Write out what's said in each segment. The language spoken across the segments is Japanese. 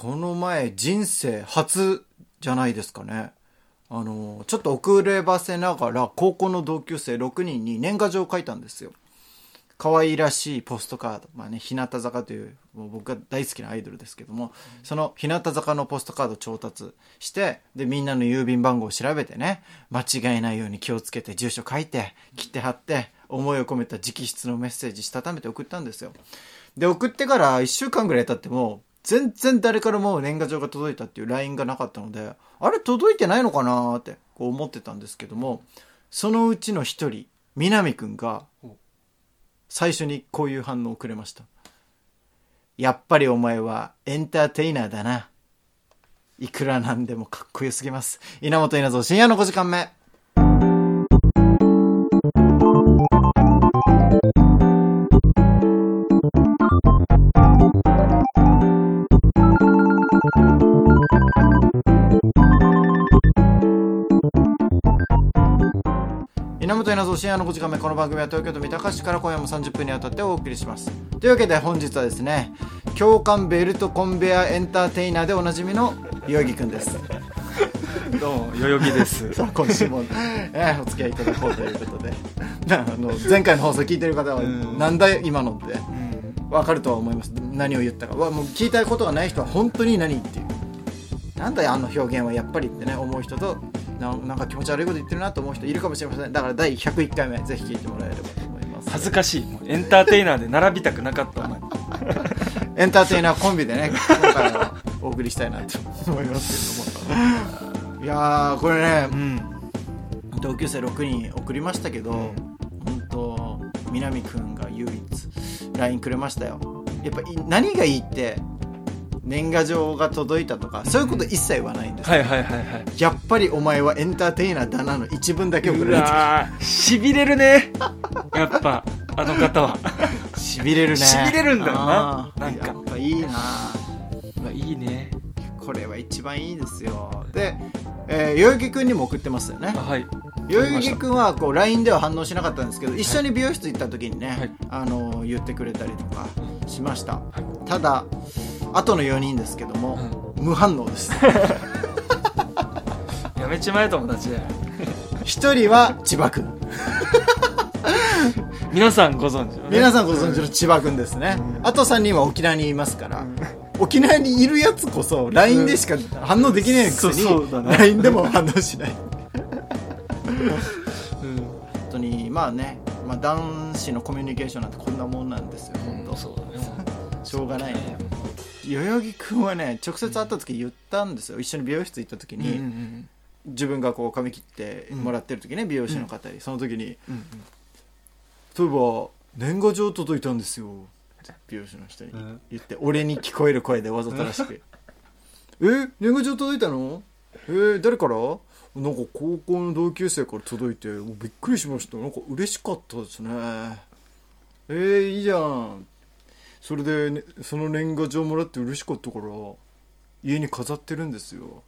この前人生初じゃないですかね。あの、ちょっと遅ればせながら高校の同級生6人に年賀状を書いたんですよ。可愛らしいポストカード。まあね、日向坂という、もう僕が大好きなアイドルですけども、その日向坂のポストカード調達して、で、みんなの郵便番号を調べてね、間違えないように気をつけて住所書いて、切って貼って、思いを込めた直筆のメッセージしたためて送ったんですよ。で、送ってから1週間ぐらい経っても、全然誰からも年賀状が届いたっていう LINE がなかったので、あれ届いてないのかなーってこう思ってたんですけども、そのうちの一人、南くんが、最初にこういう反応をくれました。やっぱりお前はエンターテイナーだな。いくらなんでもかっこよすぎます。稲本稲造深夜の5時間目。稲本稲造深夜の5時間目この番組は東京都三鷹市から今夜も30分にわたってお送りします。というわけで本日はですね共感ベルトコンベアエンターテイナーでおなじみの代々木くんです。どうも、代々木です。さあ今週も、えーお付き合いいただこうということで。あの前回の放送聞いてる方はうん。なんだ今のって。うん。わかるとは思います。何を言ったか。わもう聞いたことがない人は本当に何っていう。なんだよあの表現はやっぱりってね思う人とななんか気持ち悪いこと言ってるなと思う人いるかもしれませんだから第101回目ぜひ聞いてもらえればと思います恥ずかしい。エンターテイナーで並びたくなかった、お前。エンターテイナーコンビでね今回はお送りしたいなと思いますけれどもいやーこれねうん。同級生6人送りましたけど、本当南くんが唯一 LINE くれましたよやっぱい何がいいって年賀状が届いたとかそういうこと一切言わないんです。よ、はいはいはいはい。やっぱりお前はエンターテイナーだなの一文だけ送うられてしびれるね。やっぱ、あの方は。しびれるね。しびれるんだよな。あーなんか。やっぱいいな。うわいいね。これは一番いいですよ。で、えー、代々木くんにも送ってますよね。あはい。代々木くんはこう LINE では反応しなかったんですけど一緒に美容室行った時にね、はい。あの言ってくれたりとかしました、ただあとの4人ですけども、無反応です。やめちまえ友達。で。一人は千葉くん 皆さんご存知のね。皆さんご存知の千葉くんですね、あと3人は沖縄にいますから、沖縄にいるやつこそ LINE でしか反応できないくせそうそうだにね LINE でも反応しない。うん。本当にまあね、まあ、男子のコミュニケーションなんてこんなもんなんですよ本当、そうだね。しょうがないね代々木くんはね直接会った時言ったんですよ。一緒に美容室行った時うんに、うん。自分がこう髪切ってもらってる時ね、美容師の方に。その時にうん。「そういえば年賀状届いたんですよ」美容師の人にうん。言って、俺に聞こえる声でわざとらしく「え年賀状届いたの？えー誰から?」なんか高校の同級生から届いてびっくりしました。なんか嬉しかったですね。えー、いいじゃんそれで、ね、その年賀状もらって嬉しかったから家に飾ってるんですよ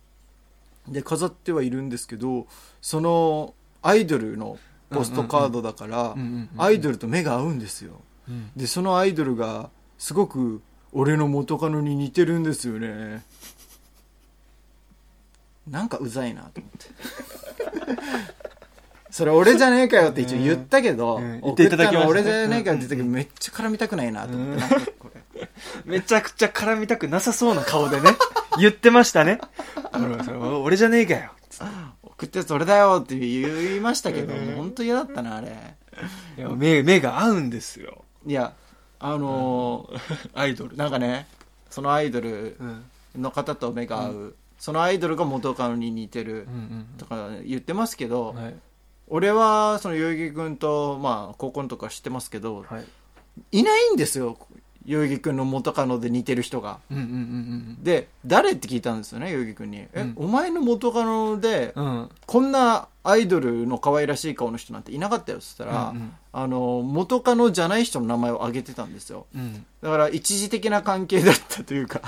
で飾ってはいるんですけどそのアイドルのポストカードだから、アイドルと目が合うんですようん。でそのアイドルがすごく俺の元カノに似てるんですよねなんかうざいなと思ってそれ俺じゃねえかよって一応言ったけど、うんうん送言っていただきました俺じゃねえかよって言ったけど、めっちゃ絡みたくないなと思って、めちゃくちゃ絡みたくなさそうな顔でね、言ってましたね。俺じゃねえかよ。送ったやつ俺だよって言いましたけど、本当嫌だったなあれいや目、目が合うんですよ。いやあのアイドルー。なんかねそのアイドルうん。の方と目が合う、そのアイドルが元カノに似てるとか言ってますけど、うん。はい。俺はその代々木君とまあ高校のとか知ってますけどはい。いないんですよ代々木君の元カノで似てる人がうんうんうんで誰って聞いたんですよね代々木君に「え、うんお前の元カノでうん。うん。こんなアイドルの可愛らしい顔の人なんていなかったよ」っつったら、うんうんあの元カノじゃない人の名前を挙げてたんですようん。だから一時的な関係だったというか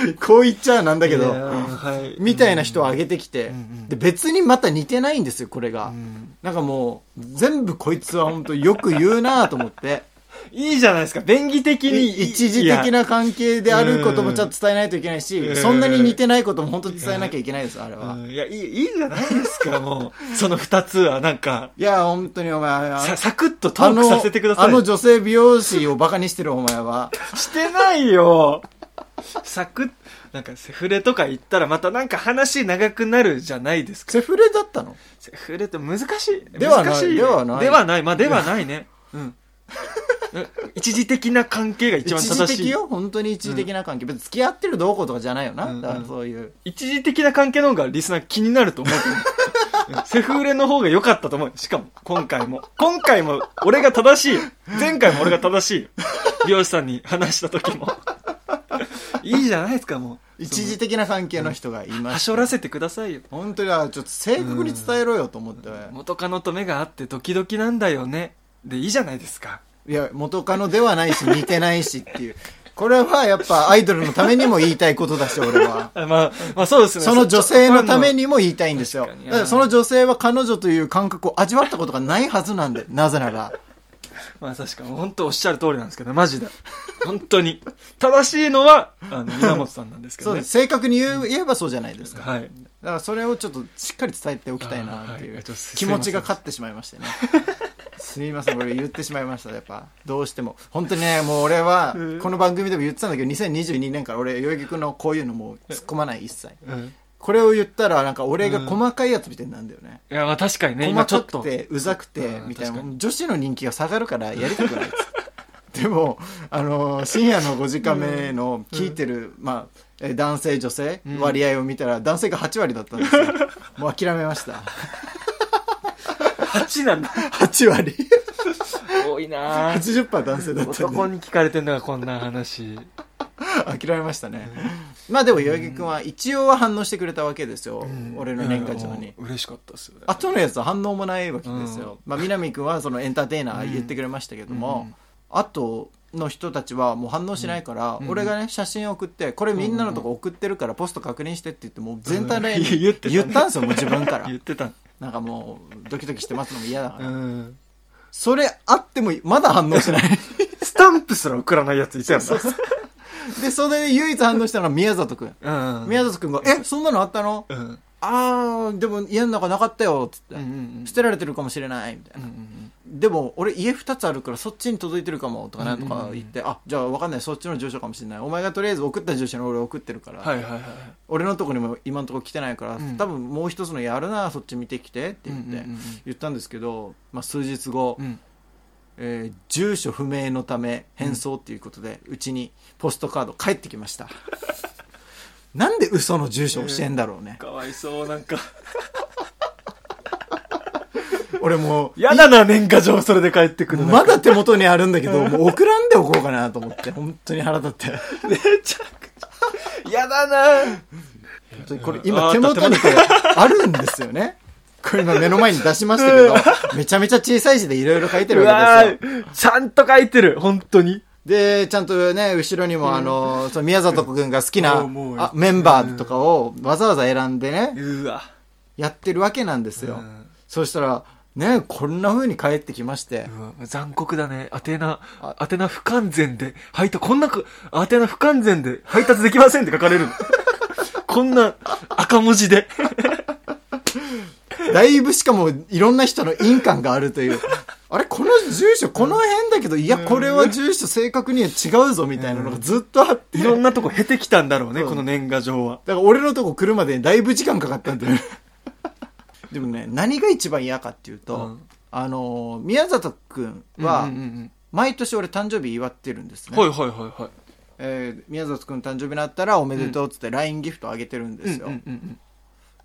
こう言っちゃなんだけどはい。みたいな人を挙げてきて、うんうんで別にまた似てないんですよこれが、うんなんかもう全部こいつは本当よく言うなと思って いいじゃないですか。便宜的に。一時的な関係であることもちゃんと伝えないといけないし、うんそんなに似てないことも本当に伝えなきゃいけないです、あれは。うんいや、いい、いいじゃないですか、もう。その二つは、なんか、いや、本当にお前、あさ、サクッとトークさせてください。あの女性美容師をバカにしてるお前は。してないよ。サクッ、なんかセフレとか言ったらまたなんか話長くなるじゃないですか。セフレだったの？セフレって難しい。ではない難しいねではないではない。まあ、ではないね。うん。え 一時的な関係が一番一正しい。時的よ本当に一時的な関係。別に付き合ってるどうこうとかじゃないよな。うんだからそういう。一時的な関係の方がリスナー気になると思うけど。う んセフレの方が良かったと思う。しかも、今回も。今回も、俺が正しいよ。前回も俺が正しいよ。美容師さんに話した時も。いいじゃないですか、もう。一時的な関係の人がいまはし。したょらせてくださいよ。本当に、あちょっと正確に伝えろよと思って。元カノと目が合ってドキドキなんだよね。で、いいじゃないですか。いや、元カノではないし、似てないしっていう。これはやっぱアイドルのためにも言いたいことだし、俺は。あまあ、まあそうですね。その女性のためにも言いたいんですよ。確かにだからその女性は彼女という感覚を味わったことがないはずなんで、なぜなら。まあ確かに、本当おっしゃる通りなんですけど、マジで。本当に。正しいのは、あの、稲本さんなんですけどね。正確に言えばそうじゃないですか。はい。だからそれをちょっとしっかり伝えておきたいなっていう気持ちが勝ってしまいましてね。すみません、これ言ってしまいました、やっぱ。どうしても。本当にね、もう俺はうん、この番組でも言ってたんだけど、2022年から俺、代々木くんのこういうのもう突っ込まない、一切。うん。これを言ったら、なんか俺が細かいやつみたいになるんだよね。いや、まあ確かにね、今ちょっと。細かくて、うざくてう、んみたいな確か。女子の人気が下がるからやりたくないっつ でも、あのー深夜の5時間目の聞いてる、まあ、えー男性、女性、うん割合を見たら、男性が8割だったんですよ。もう諦めました。8なんだ。8割。多いなぁ。80%男性だったんで、男に聞かれてんのがこんな話。諦めましたね。まあでも、代々木くんは一応は反応してくれたわけですよ。俺の年賀状に嬉しかったですよね。後のやつは反応もないわけですよ。まあ、南くんはそのエンターテイナー言ってくれましたけども、後の人たちはもう反応しないから、うん俺がね、写真送って、これみんなのとこ送ってるからポスト確認してって言って、もう全体でうん言ってたんですよ、もう自分から 言。ってた。なんかもう、ドキドキして待つのも嫌だから。うん。それあっても、まだ反応しない。スタンプすら送らないやついたよな。で、それで唯一反応したのが宮里くん。うん。宮里くんが、え、そんなのあったの？うん。あー、でも家の中なかったよ、つって。うんうん捨てられてるかもしれない、みたいな。でも俺家2つあるからそっちに届いてるかもとかなんとか言って、あじゃあ分かんないそっちの住所かもしれないお前がとりあえず送った住所に俺送ってるから、はいはいはい。俺のとこにも今のところ来てないから、うん多分もう一つのやるなそっち見てきてって言って、うんうんうんうん言ったんですけど、まあ、数日後、うん。えー住所不明のため返送っていうことでうち、にポストカード返ってきました なんで嘘の住所教えんだろうね、かわいそう、なんか。俺もうやだな、年賀状それで帰ってくるの。まだ手元にあるんだけど、もう送らんでおこうかなと思って、本当に腹立って。めちゃくちゃ。やだな本当にこれ今手元にこれあるんですよね。これ今目の前に出しましたけど、めちゃめちゃ小さい字でいろいろ書いてうるわわけですよ。ーちゃんと書いてる、本当に。で、ちゃんとね、後ろにもあの、その宮里くんが好きな あメンバーとかをわざわざ選んでね、うわ。やってるわけなんですようん。そうしたら、ね、こんな風に帰ってきまして、残酷だね。宛名あ、宛名不完全で、配達、こんなく、宛名不完全で配達できませんって書かれるの。こんな赤文字で。だいぶしかもいろんな人の印鑑があるという。あれこの住所この辺だけど、いや、これは住所正確には違うぞみたいなのがずっとあって。いろんなとこ経てきたんだろうね、この年賀状は。だから俺のとこ来るまでにだいぶ時間かかったんだよね。でもね、何が一番嫌かっていうと、うんあのー宮里くんは、毎年俺誕生日祝ってるんですね。うんはいはいはいはい。えー宮里くん誕生日になったらおめでとうっつって LINE ギフトあげてるんですよ。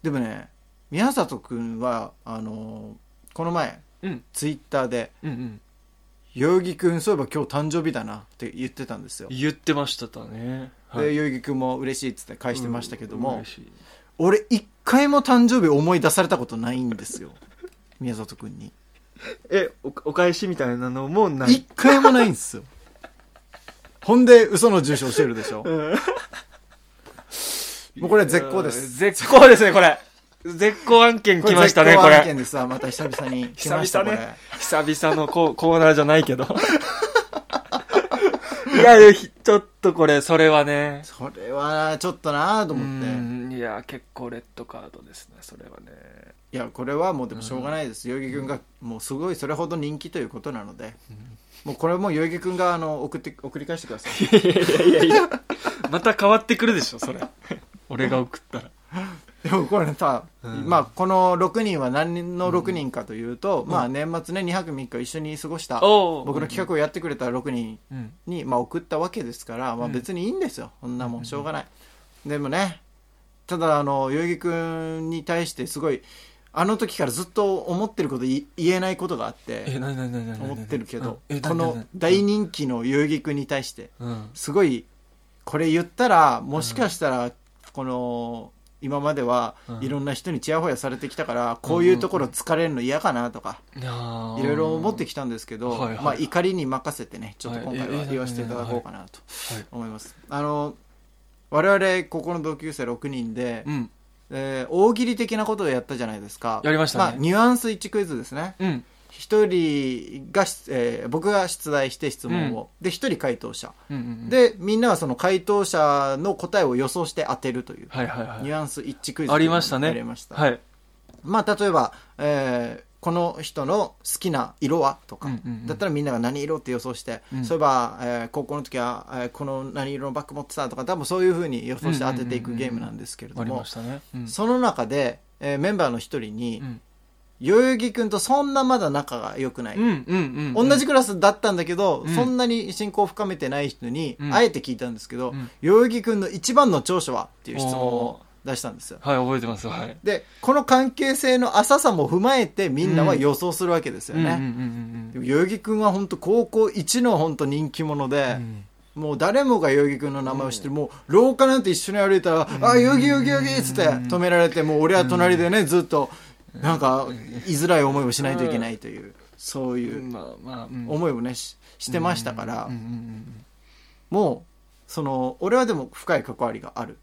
でもね、宮里くんは、あのーこの前、うん。ツイッターで、うんうん。代々木くんそういえば今日誕生日だなって言ってたんですよ。言ってましたたね。で、代々木くんも嬉しいっつって返してましたけども、俺一回も誕生日思い出されたことないんですよ。宮里くんに。え、おお返しみたいなのもない。一回もないんですよ。ほんで、嘘の住所教えるでしょ。うんもうこれ絶好です。絶好ですね、これ。絶好案件来ましたね、これ絶好案件。ですわ。また久々に来久ました、こ々れ。ね。久々のココーナーじゃないけど。いやちょっとこれ、それはね。それはちょっとなとう思って。んいや、結構レッドカードですね、それはね。いや、これはもうでもしょうがないです。代々木くんがもうすごいそれほど人気ということなので、もうこれも代々木くんがあの送って、送り返してください。いやいやいやいや。また変わってくるでしょ、それ。俺が送ったら。でもこれさ、うん。まあこの6人は何人の6人かというと、まあ年末ね2泊3日一緒に過ごした、僕の企画をやってくれた6人うん。に、まあ、送ったわけですから、まあ、別にいいんですよ、そんなもんしょうがない、でもねただあの代々木君に対してすごいあの時からずっと思ってることい言えないことがあって思ってるけど、この大人気の代々木君に対してうん。すごいこれ言ったらもしかしたらこの今まではうんいろんな人にちやほやされてきたからこういうところ疲れるの嫌かなとかいろいろ思ってきたんですけど、まあ、怒りに任せてねちょっと今回は言わせていただこうかなとはい。思います。あの我々ここの同級生6人で、うん。えー大喜利的なことをやったじゃないですかやりましたねあ、ニュアンス1クイズですねうん。一人が、えー僕が出題して質問を、で一人回答者。うんうんうん。でみんなはその回答者の答えを予想して当てるという、はいはいはい。ニュアンス一致クイズありましたね。やりました、はい。まあ例えば、えーこの人の好きな色はとか、うんうんうん。だったらみんなが何色って予想して、うん。そういえば、えー高校の時は、えーこの何色のバッグ持ってたとか多分そういうふうに予想して当てていくゲームなんですけれども。その中で、えーメンバーの一人に、うん代々木君とそんなまだ仲が良くない、うんうんうん。同じクラスだったんだけど、うん。そんなに親交を深めてない人に、うんあえて聞いたんですけど、うん。代々木君の一番の長所は？っていう質問を出したんですよ。はい、覚えてます。はい。でこの関係性の浅さも踏まえてみんなは予想するわけですよね、うんうんうんでも代々木君は本当高校一の本当人気者でう、ん。もう誰もが代々木君の名前を知ってる、もう廊下なんて一緒に歩いたら、あ、代々木代々木代々木っつって止められて、もう俺は隣でね、ずっと、なんか、居づらい思いをしないといけないという、そういう思いをね、ししてましたからもう、その、俺はでも深い関わりがある。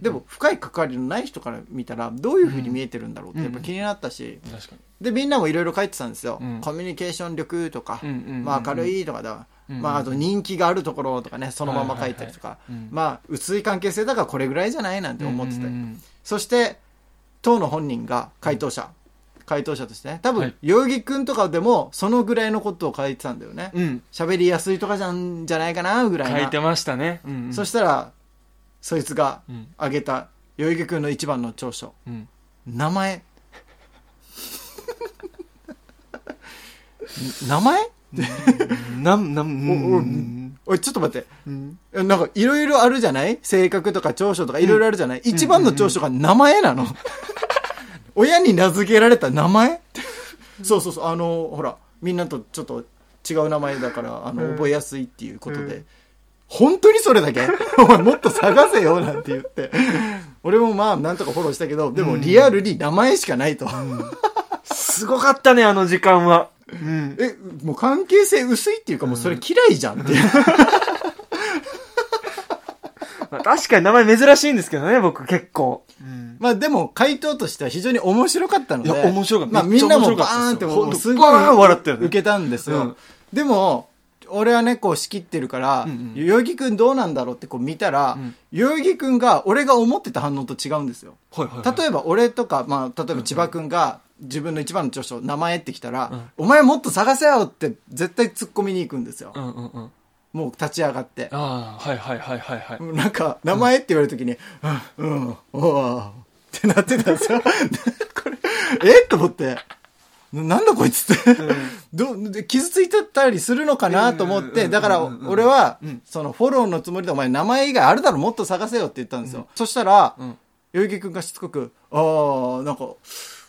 でも、深い関わりのない人から見たら、どういうふうに見えてるんだろうってやっぱ気になったし。で、みんなもいろいろ書いてたんですよ。うん。コミュニケーション力とかまあ明るいとかだ。うんまああと人気があるところとかね、そのまま書いたりとか。まあ薄い関係性だからこれぐらいじゃないなんて思ってたり。そして、当の本人が回答者。回答者としてね。多分はい、代々木くんとかでもそのぐらいのことを書いてたんだよね。うん。うん。喋りやすいとかじゃんじゃないかなぐらいな。書いてましたね。うんうん。そしたら、そいつがうん。挙げた代々木くんの一番の長所。うん。名前？名前？なん、なん、おい、ちょっと待って。うん。なんか、いろいろあるじゃない？性格とか長所とかいろいろあるじゃない、一番の長所が名前なの。親に名付けられた名前？そうそうそう、あの、ほら、みんなとちょっと違う名前だから、あの、覚えやすいっていうことで。うん。本当にそれだけ？お前もっと探せよなんて言って。俺もまあ、なんとかフォローしたけど、でもリアルに名前しかないと。すごかったね、あの時間は。うん。え、もう関係性薄いっていうかもうそれ嫌いじゃんっていう。まあ確かに名前珍しいんですけどね、僕結構。うん。まあでも回答としては非常に面白かったので。いや面白かったまあみんなもバーンってもうすすごい笑ったよね受けたんですよ。うんでも、俺はね、こう仕切ってるから、うんうん代々木くんどうなんだろうってこう見たら、ん代々木くんが俺が思ってた反応と違うんですよ。はいはいはい。例えば俺とか、まあ、例えば千葉くんが自分の一番の著書、名前ってきたら、うんお前もっと探せよって絶対突っ込みに行くんですよ。うんうんうん。もう立ち上がって。ああ、はいはいはいはいはい。なんか、名前って言われるときに、うん、うん、おーってなってたんですよ。これ、え？と思って、ななんだこいつって、どで傷ついてたりするのかな？と思って、うんだからうんうん俺はうん、そのフォローのつもりでお前名前以外あるだろ、もっと探せよって言ったんですよ。そしたら、うん。代々木くんがしつこく、ああ、なんか、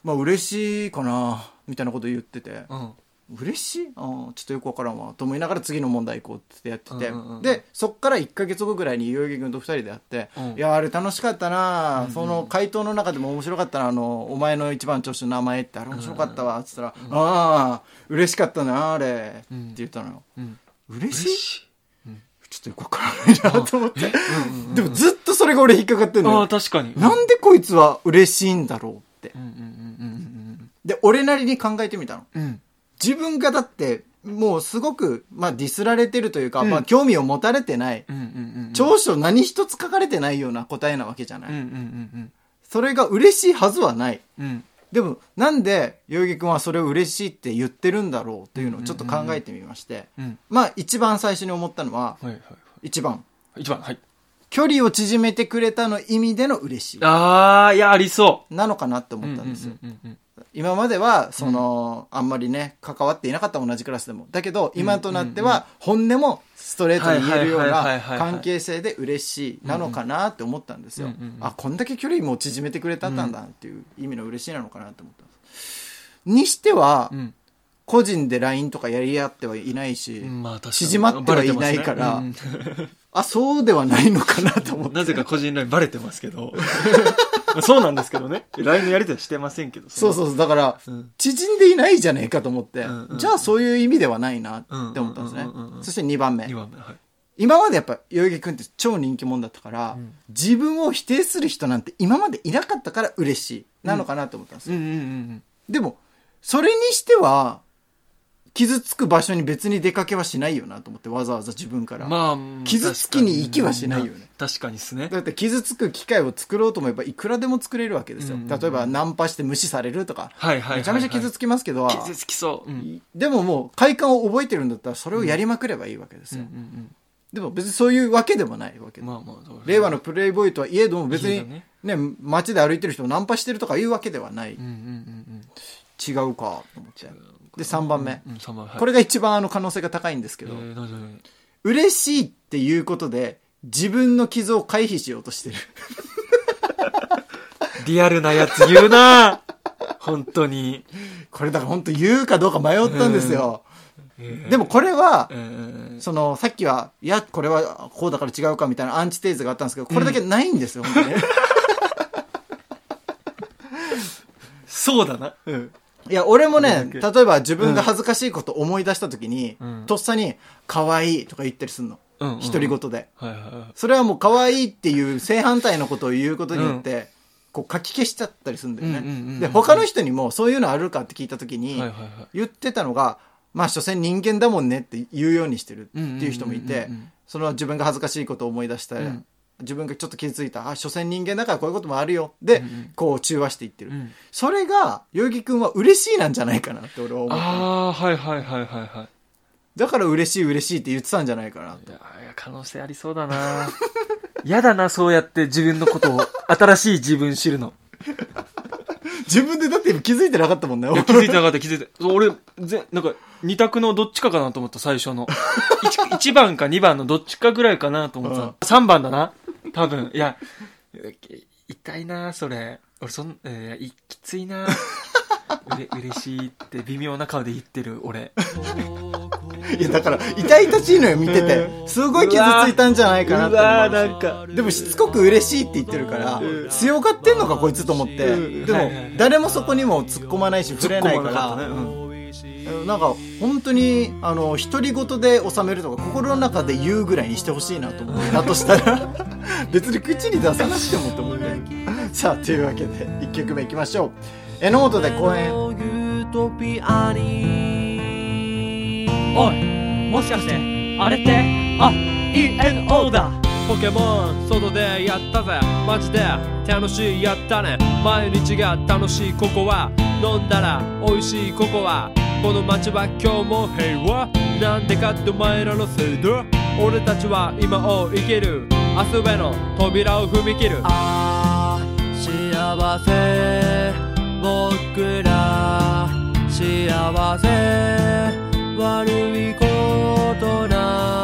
まあ嬉しいかな、みたいなこと言ってて、うん。嬉しい？あーちょっとよくわからんわと思いながら次の問題行こうってやってて、うんうんうんでそっから1か月後ぐらいに代々木君と2人で会って、うん。いやあれ楽しかったな、その回答の中でも面白かったなあのお前の一番調子の名前ってあれ面白かったわっつったら、ああ嬉しかったなあれ、うん。って言ったのよ。うん。嬉しい？嬉しい？ちょっとよくわからないなと思って、でもずっとそれが俺引っかかってんああ、のよ確かに。なんでこいつは嬉しいんだろう？で俺なりに考えてみたのうん。自分がだってもうすごく、まあディスられてるというか、うんまあ興味を持たれてない。長所何一つ書かれてないような答えなわけじゃない。それが嬉しいはずはない。うん。うん。でも、なんで、代々木くんはそれを嬉しいって言ってるんだろうっていうのをちょっと考えてみまして。うん。まあ、一番最初に思ったのは、はいはいはい。一番、一番、はい。距離を縮めてくれたの意味での嬉しい。あー、いや、ありそなのかなってう。思ったんですよ。今までは、その、あんまりね、関わっていなかった同じクラスでも。だけど、今となっては、本音もストレートに言えるような関係性で嬉しいなのかなって思ったんですよ。あ、こんだけ距離も縮めてくれたんだっていう意味の嬉しいなのかなって思ったんです。にしてはう、ん。個人で LINE とかやり合ってはいないし。縮まってはいないからあ、そうではないのかなと思って。うんなぜか個人 LINE バレてますけど。そうなんですけどね。LINE のやり取りしてませんけど。そうそうそう。だからうん、縮んでいないじゃねえかと思ってうんうん、じゃあそういう意味ではないなって思ったんですねそして2番目2。番目、はい。今までやっぱ、代々木くんって超人気者だったから、ん自分を否定する人なんて今までいなかったから嬉しい。なのかなと思ったんですよ。でも、それにしては、傷つく場所に別に出かけはしないよなと思って、わざわざ自分から。うん。まあ、傷つきに行きはしないよね確かにですね。だって傷つく機会を作ろうと思えばいくらでも作れるわけですよ。うんうんうん例えばナンパして無視されるとか。はいはいはいはいめちゃめちゃ傷つきますけど、傷つきそう。うん。でももう快感を覚えてるんだったらそれをやりまくればいいわけですうんうよ。んでも別にそういうわけでもないわけでうん。まあまあ、令和のプレイボーイとはいえども別にねね、街で歩いてる人をナンパしてるとかいうわけではない。うんうんうん違うかと思って。で、3番目。うん。うん、3番、はい。これが一番あの可能性が高いんですけど、嬉しいっていうことで自分の傷を回避しようとしてる。リアルなやつ言うな本当に。これだから本当言うかどうか迷ったんですよ。えーでもこれはえ、ーその、さっきは、いや、これはこうだから違うかみたいなアンチテーゼがあったんですけど、これだけないんですよ、本当に。そうだな。いや、俺もね、例えば自分が恥ずかしいこと思い出した時に、うんとっさに、可愛いとか言ったりするの。うんうん独り言で。はいはいはい。それはもう可愛いっていう正反対のことを言うことによって、こう書き消しちゃったりするんだよね。うんうんうんうんで、他の人にもそういうのあるかって聞いた時に、はいはいはい。言ってたのが、まあ、所詮人間だもんねって言うようにしてるっていう人もいてうんうんうんうん、その自分が恥ずかしいことを思い出したり、うん自分がちょっと傷ついた、あ、所詮人間だからこういうこともあるよ。で、うんうんこう中和していってる。うんそれが、代々木くんは嬉しいなんじゃないかなって俺は思った。ああ、はいはいはいはいはい。だから嬉しい嬉しいって言ってたんじゃないかな。いや、いや可能性ありそうだな 嫌だな、そうやって自分のことを、新しい自分知るの。自分でだって今気づいてなかったもんね。気づいてなかった、気づいて。俺、ぜ、なんか、二択のどっちかかなと思った、最初の。1, 番か2番のどっちかぐらいかなと思ってた。3番だな。多分。いや、い痛いなそれ。俺、そん、えーいきついなうれ、嬉しいって微妙な顔で言ってる、俺。いや、だから、痛々しいのよ、見てて。すごい傷ついたんじゃないかなって思う。なんか。でもしつこく嬉しいって言ってるから、強がってんのかこいつと思って。うんでも誰もそこにも突っ込まないし、触れないから、なんか、本当に、あの、独り言で収めるとか、心の中で言うぐらいにしてほしいなと思って。だとしたら、別に口に出さなくてもと思って。さあ、というわけで、1曲目いきましょう。榎本で公演。おいもしかしてあれって？あ ENO だ。ポケモン外でやったぜ。マジで楽しいやったね。毎日が楽しいここは飲んだら美味しいここはこの街は今日も平和。なんでかってお前らのせいだ。俺たちは今を生きる明日への扉を踏み切る。ああ幸せ僕ら幸せ悪いことない。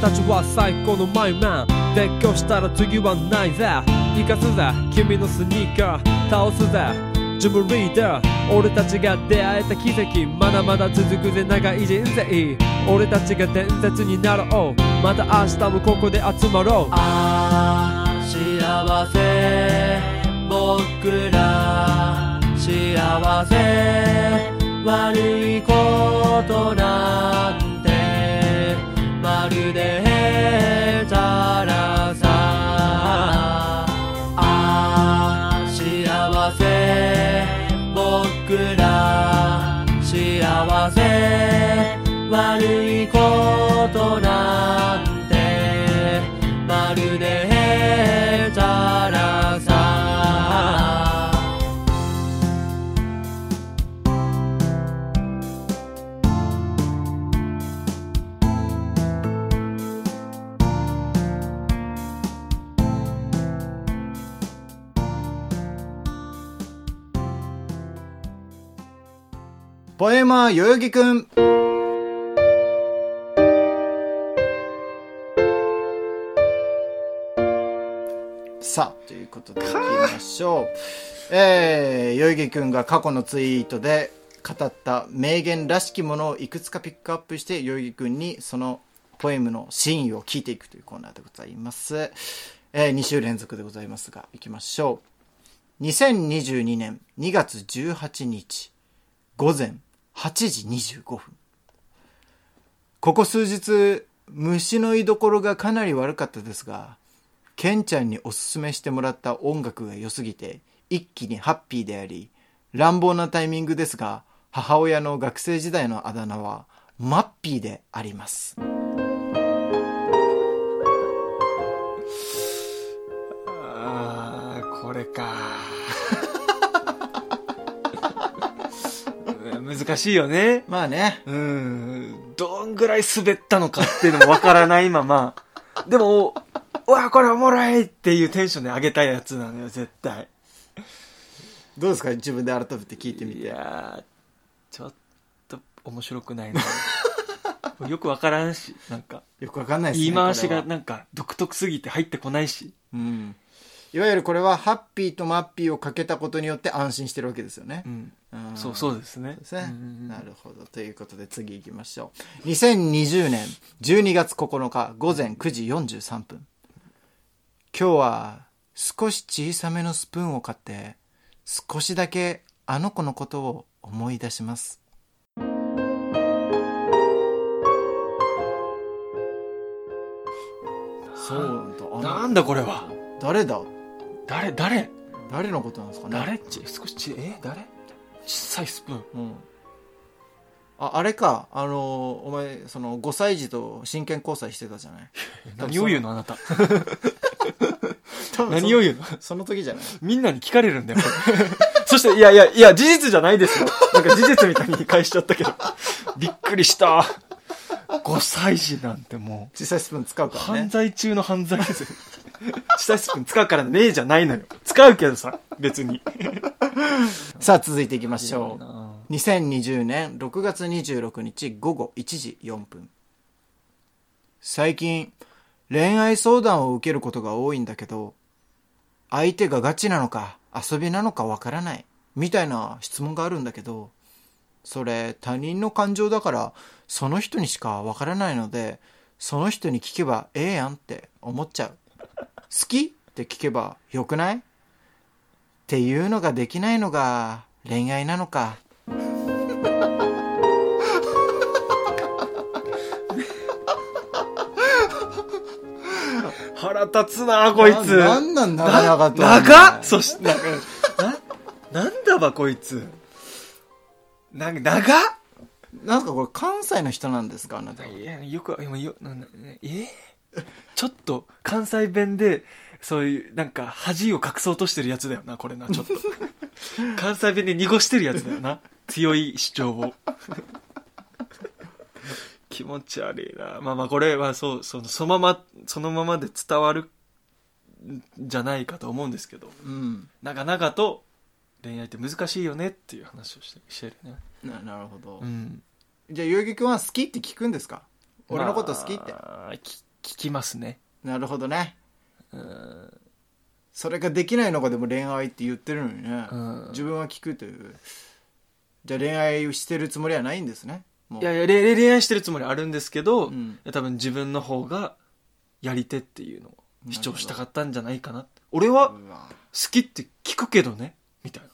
たちは最高のマイマン。絶叫したら次はないぜ。生かすぜ。君のスニーカー。倒すぜ。ジムリーダー俺たちが出会えた奇跡。まだまだ続くぜ。長い人生。俺たちが伝説になろう。また明日もここで集まろう。あ幸せ。僕ら幸せ。悪いことなんて。悪いことなんてまるでへたらさポエマー代々木くん。しょう。えー、代々木くんが過去のツイートで語った名言らしきものをいくつかピックアップして、代々木くんにそのポエムの真意を聞いていくというコーナーでございます。えー、2週連続でございますが、行きましょう。2022年2月18日。午前8時25分。ここ数日、虫の居所がかなり悪かったですが、ケンちゃんにおすすめしてもらった音楽が良すぎて、一気にハッピーであり、乱暴なタイミングですが、母親の学生時代のあだ名は、マッピーであります。あーこれか 難しいよねまあね。うんどんぐらい滑ったのかっていうのもわからないままでもうわこれおもろいっていうテンションで上げたいやつなのよ絶対どうですか？自分で改めて聞いてみいて。やーちょっと面白くないな よくわからんしなんかよくわかんないですね。言い回しがなんか独特すぎて入ってこないしうん。いわゆるこれは、ハッピーとマッピーをかけたことによって安心してるわけですよねう。んうんそうそうですねですね。なるほど。ということで次行きましょう。2020年12月9日午前9時43分。今日は少し小さめのスプーンを買って、少しだけあの子のことを思い出します。そうだ。なんだこれは？誰だ？誰誰？誰のことなんですかね？誰？ち少しちえ誰？小さいスプーン。うん。あ、あれか、あのーお前、その、5歳児と真剣交際してたじゃない？何を言うのあなた 何を言うの？そその時じゃない。みんなに聞かれるんだよ。そしていやいやいや事実じゃないですよ。なんか事実みたいに返しちゃったけど。びっくりした。5歳児なんても小さいスプーン使ううからね。犯罪中の犯罪です。よ小さいスプーン使うからねえじゃないのよ。使うけどさ別に。さあ、続いていきましょう。う2020年6月26日午後1時4分。最近、恋愛相談を受けることが多いんだけど、相手がガチなのか遊びなのかわからない、みたいな質問があるんだけど、それ他人の感情だから、その人にしかわからないので、その人に聞けばええやんって思っちゃう。好きって聞けばよくない？っていうのができないのが恋愛なのか。立つなこいつななんなん長々と。長っそして、なんか、な、なんだばこいつ。なんか、長っなんかこれ関西の人なんですかあなたは。いや、よく、今よ、ななえ？ちょっと、関西弁で、そういう、なんか、恥を隠そうとしてるやつだよな、これな、ちょっと。関西弁で濁してるやつだよな。強い主張を。気持ち悪いな。まあまあ、これはそう、その、そのまま、そのままで伝わる、んじゃないかと思うんですけど、うん。長々と、恋愛って難しいよねっていう話をしてしてるね。ななるほど。うん。じゃあ、代々木くんは好きって聞くんですか？俺のこと好きって。まあき聞きますね。なるほどね。うん。それができないのがでも恋愛って言ってるのにね。うん自分は聞くという。じゃあ恋愛してるつもりはないんですね。いやいや、恋恋愛してるつもりあるんですけど、うん多分自分の方がやり手っていうのを主張したかったんじゃないかな。俺は好きって聞くけどね、みたいな。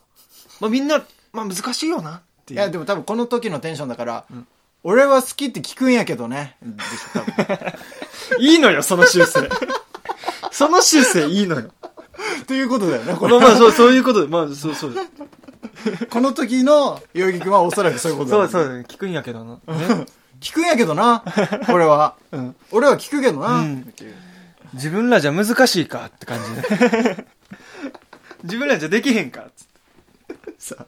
まあみんな、まあ難しいよなっていう。いやでも多分この時のテンションだから、ん俺は好きって聞くんやけどね いいのよ、その修正。その修正いいのよ。ということだよねこれまあまあ、そう、そういうことで、まあ、そうそう。この時の代々木君はおそらくそういうことだそうそう、聞くんやけどな。ね。聞くんやけどな俺は、うん俺は聞くけどな、うん自分らじゃ難しいかって感じね。自分らじゃできへんかっつって。さあ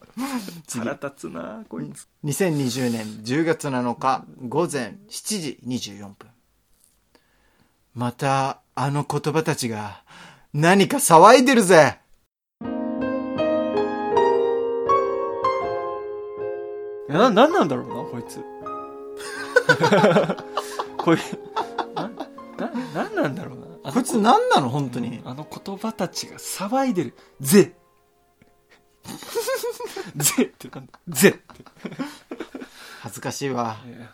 腹立つなこいつ。2020年10月7日午前7時24分またあの言葉たちが何か騒いでるぜな、なんなんだろうな、こいつ。こい、な、な、なんなんだろうな。こいつ何なの？本当にあの言葉たちが騒いでる。ぜ。ぜってなんだ。ぜって。恥ずかしいわいや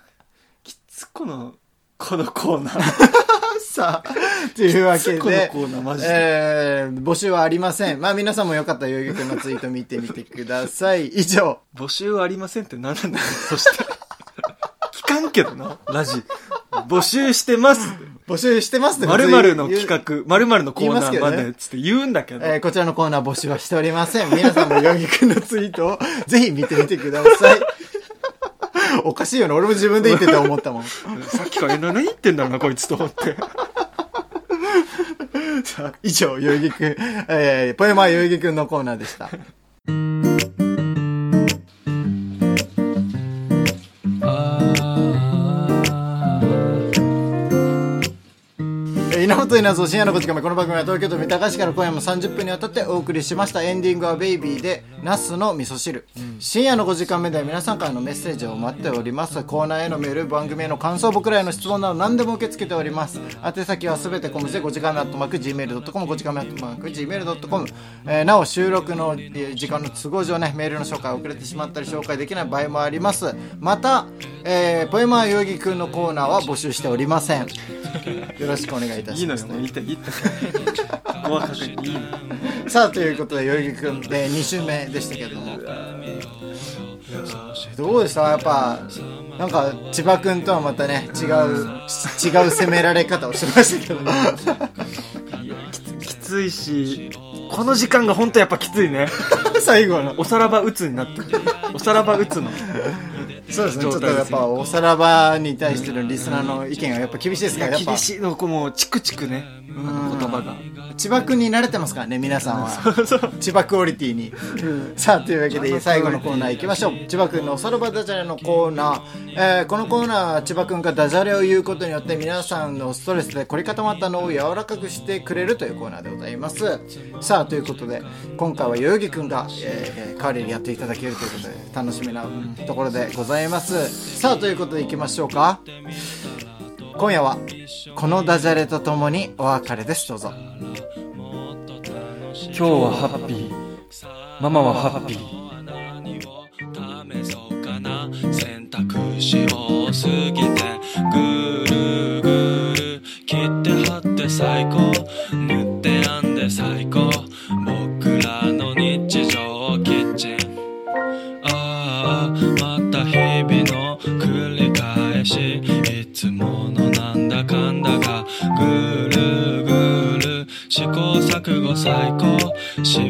きつこの、このコーナー。さあというわけこのでコーナーマジで。えー、募集はありません。まあ皆さんもよかったら代々木くんのツイート見てみてください。以上。募集はありませんって何なんだよ。そして。聞かんけどな、ラジ。募集してますって。募集してますって〇〇の企画。画、〇〇のコーナーまでつって言うんだけど。えーこちらのコーナー募集はしておりません。皆さんも代々木くんのツイートをぜひ見てみてください。おかしいよね。俺も自分で言ってて思ったもん。さっきから何言ってんだろうな、こいつと思って。さあ以上、代々木くん、えー、ポエマー代々木くんのコーナーでした。えー稲本稲造深夜の5時間目この番組は東京都三鷹市から今夜も30分にわたってお送りしました。エンディングはベイビーでナスの味噌汁、深夜の5時間目では皆さんからのメッセージを待っております。コーナーへのメール番組への感想僕らへの質問など何でも受け付けております。宛先はすべて小文字で5時間目アットマーク Gmail.com 5時間目アットマーク Gmail.com、えーなお収録のえー時間の都合上ねメールの紹介遅れてしまったり紹介できない場合もあります。また、えーポエマー代々木くんのコーナーは募集しておりませんよろしくお願いいたしますいいのよ、いたい、の。さあということで代々木くんで2週目でしたけれどもどうでした？やっぱなんか千葉くんとはまたね違う違う攻められ方をしてましたけどねきついし、この時間が本当やっぱきついね。最後のおさらば打つになってる。おさらば打つの。そうですねちょっとやっぱおさらばに対してのリスナーの意見がやっぱ厳しいですからやっぱ厳しいの、こうもう、チクチクね。言葉が。千葉くんに慣れてますからね皆さんは。千葉クオリティに、さあというわけで最後のコーナー行きましょう。千葉くんのおさらばダジャレのコーナー、えーこのコーナーは千葉くんがダジャレを言うことによって皆さんのストレスで凝り固まったのを柔らかくしてくれるというコーナーでございます。さあということで今回は代々木くんが、えー代わりにやっていただけるということで楽しみなところでございます。さあということで行きましょうか今夜はこのダジャレとともにお別れですどうぞ今日はハッピー。ママはハッピー。何を試そうかな選択肢多すぎてグーぐるぐる試行錯誤最高。